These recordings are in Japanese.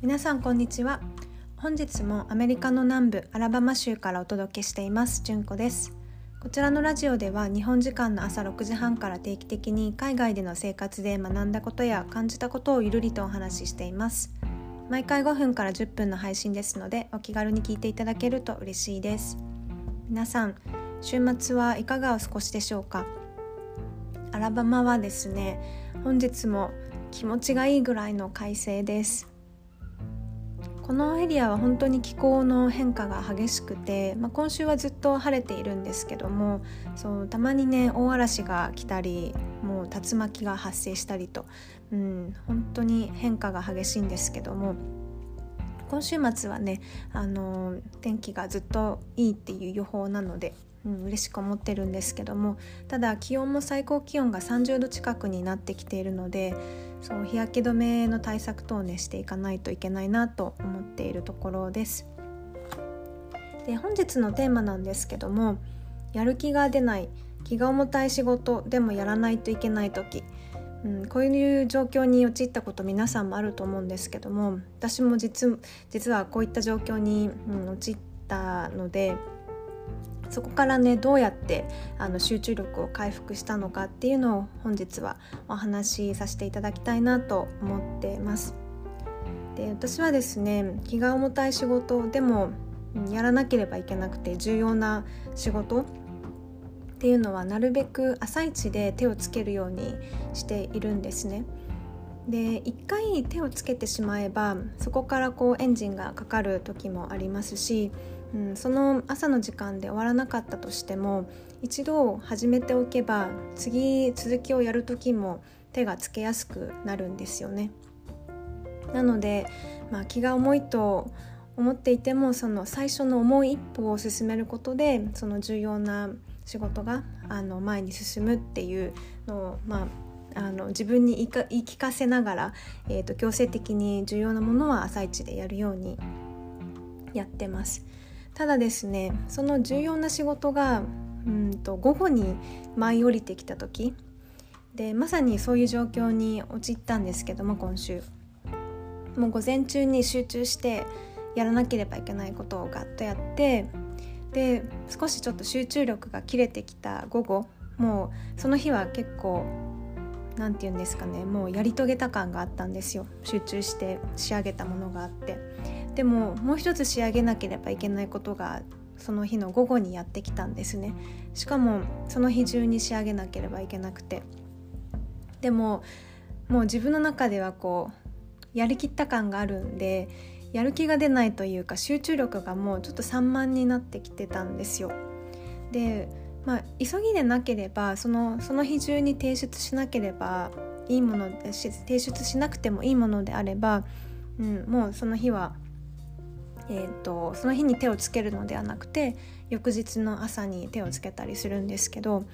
皆さんこんにちは。本日もアメリカの南部アラバマ州からお届けしていますじゅんこです。こちらのラジオでは日本時間の朝6時半から定期的に海外での生活で学んだことや感じたことをゆるりとお話ししています。毎回5分から10分の配信ですのでお気軽に聞いていただけると嬉しいです。皆さん週末はいかがお過ごしでしょうか？アラバマはですね本日も気持ちがいいぐらいの快晴です。このエリアは本当に気候の変化が激しくて、まあ、今週はずっと晴れているんですけどもそうたまにね大嵐が来たりもう竜巻が発生したりと、うん、本当に変化が激しいんですけども今週末はねあの天気がずっといいっていう予報なのでうん、嬉しく思ってるんですけどもただ気温も最高気温が30度近くになってきているのでそう日焼け止めの対策等をねしていかないといけないなと思っているところです。で本日のテーマなんですけどもやる気が出ない気が重たい仕事でもやらないといけない時、うん、こういう状況に陥ったこと皆さんもあると思うんですけども私も実実はこういった状況に、うん、陥ったのでそこからねどうやってあの集中力を回復したのかっていうのを本日はお話しさせていただきたいなと思ってます。で私はですね気が重たい仕事でもやらなければいけなくて重要な仕事っていうのはなるべく朝一で手をつけるようにしているんですね。で一回手をつけてしまえばそこからこうエンジンがかかる時もありますしうん、その朝の時間で終わらなかったとしても一度始めておけば次続きをやる時も手がつけやすくなるんですよね。なので、まあ、気が重いと思っていてもその最初の重い一歩を進めることでその重要な仕事があの前に進むっていうのを、まあ、あの自分に言い聞かせながら、えーと強制的に重要なものは朝一でやるようにやってます。ただですねその重要な仕事がうんと午後に舞い降りてきた時でまさにそういう状況に陥ったんですけども今週。もう午前中に集中してやらなければいけないことをガッとやってで少しちょっと集中力が切れてきた午後もうその日は結構何て言うんですかねもうやり遂げた感があったんですよ。集中して仕上げたものがあって。でももう一つ仕上げなければいけないことがその日の午後にやってきたんですね。しかもその日中に仕上げなければいけなくて。でももう自分の中ではこうやりきった感があるんでやる気が出ないというか集中力がもうちょっと散漫になってきてたんですよ。でまあ急ぎでなければそのその日中に提出しなければいいもので提出しなくてもいいものであれば、うん、もうその日はえーと、その日に手をつけるのではなくて翌日の朝に手をつけたりするんですけど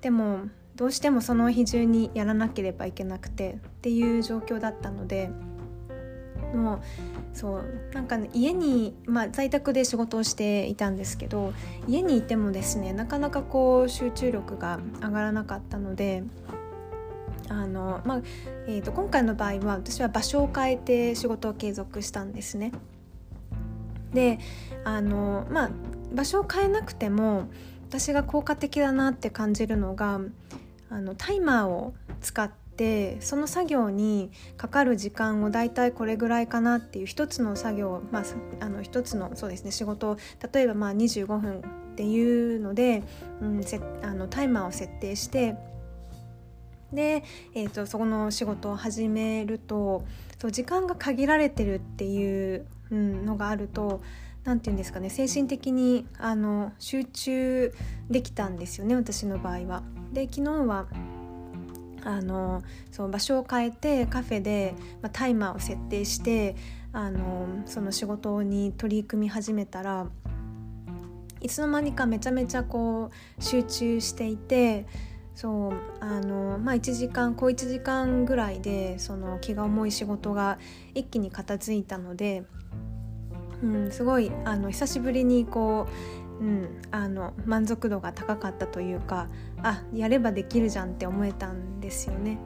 でもどうしてもその日中にやらなければいけなくてっていう状況だったのでもうそうなんか、ね、家に、まあ、在宅で仕事をしていたんですけど家にいてもですねなかなかこう集中力が上がらなかったのであの、まあえーと今回の場合は私は場所を変えて仕事を継続したんですね。であのまあ場所を変えなくても私が効果的だなって感じるのがあのタイマーを使ってその作業にかかる時間をだいたいこれぐらいかなっていう一つの作業、まあ、あの一つのそうですね仕事を例えばまあ25分っていうので、うん、せあのタイマーを設定してで、えーと、そこの仕事を始めると時間が限られてるっていう、のがあると何て言うんですかね精神的にあの集中できたんですよね私の場合は。で昨日はあのそう場所を変えてカフェで、まあ、タイマーを設定してあのその仕事に取り組み始めたらいつの間にかめちゃめちゃこう集中していてそうあのまあ1時間小1時間ぐらいでその気が重い仕事が一気に片付いたのでうん、すごいあの久しぶりにこう、うん、あの満足度が高かったというかあやればできるじゃんって思えたんですよね。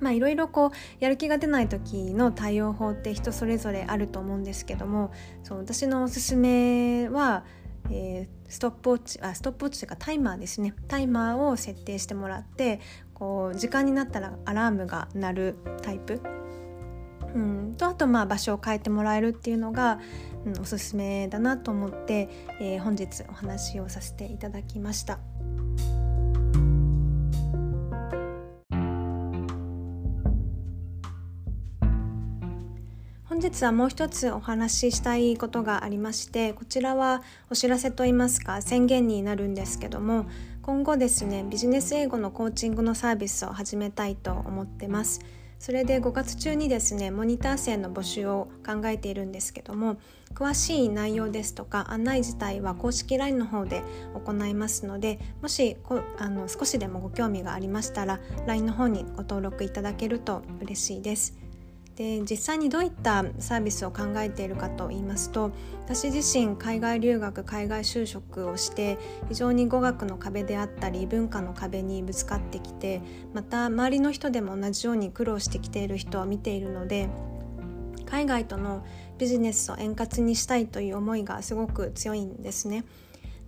まあいろいろこうやる気が出ない時の対応法って人それぞれあると思うんですけどもそう私のおすすめは、えー、ストップウォッチあストップウォッチというかタイマーですね。タイマーを設定してもらってこう時間になったらアラームが鳴るタイプ、うん、とあとまあ場所を変えてもらえるっていうのが、うん、おすすめだなと思って、えー、本日お話をさせていただきました。本日はもう一つお話ししたいことがありましてこちらはお知らせといいますか宣言になるんですけども今後ですねビジネス英語のコーチングのサービスを始めたいと思ってます。それで5月中にですねモニター生の募集を考えているんですけども詳しい内容ですとか案内自体は公式 LINE の方で行いますのでもしこあの少しでもご興味がありましたら LINE の方にご登録いただけると嬉しいです。で実際にどういったサービスを考えているかと言いますと私自身海外留学海外就職をして非常に語学の壁であったり文化の壁にぶつかってきてまた周りの人でも同じように苦労してきている人を見ているので海外とのビジネスを円滑にしたいという思いがすごく強いんですね。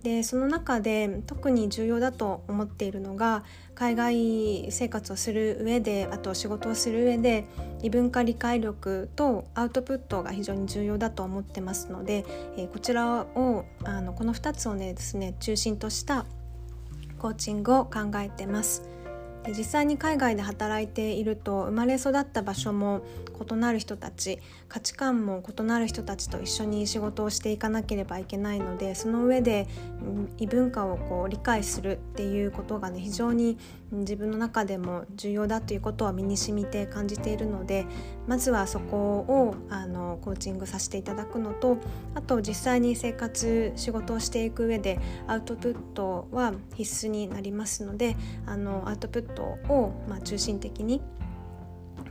でその中で特に重要だと思っているのが海外生活をする上であと仕事をする上で異文化理解力とアウトプットが非常に重要だと思ってますので、えー、こちらをあのこの2つをねですね中心としたコーチングを考えてます。で実際に海外で働いていると生まれ育った場所も異なる人たち価値観も異なる人たちと一緒に仕事をしていかなければいけないのでその上で異文化をこう理解するっていうことがね非常に自分の中でも重要だということは身にしみて感じているのでまずはそこをあのコーチングさせていただくのとあと実際に生活仕事をしていく上でアウトプットは必須になりますのであのアウトプットを、まあ、中心的に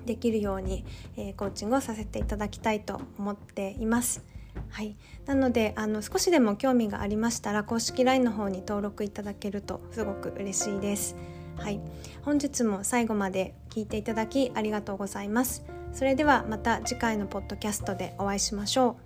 できるように、えー、コーチングをさせていただきたいと思っています。はい、なのであの少しでも興味がありましたら公式 LINE の方に登録いただけるとすごく嬉しいです。はい、本日も最後まで聞いていただきありがとうございます。それではまた次回のポッドキャストでお会いしましょう。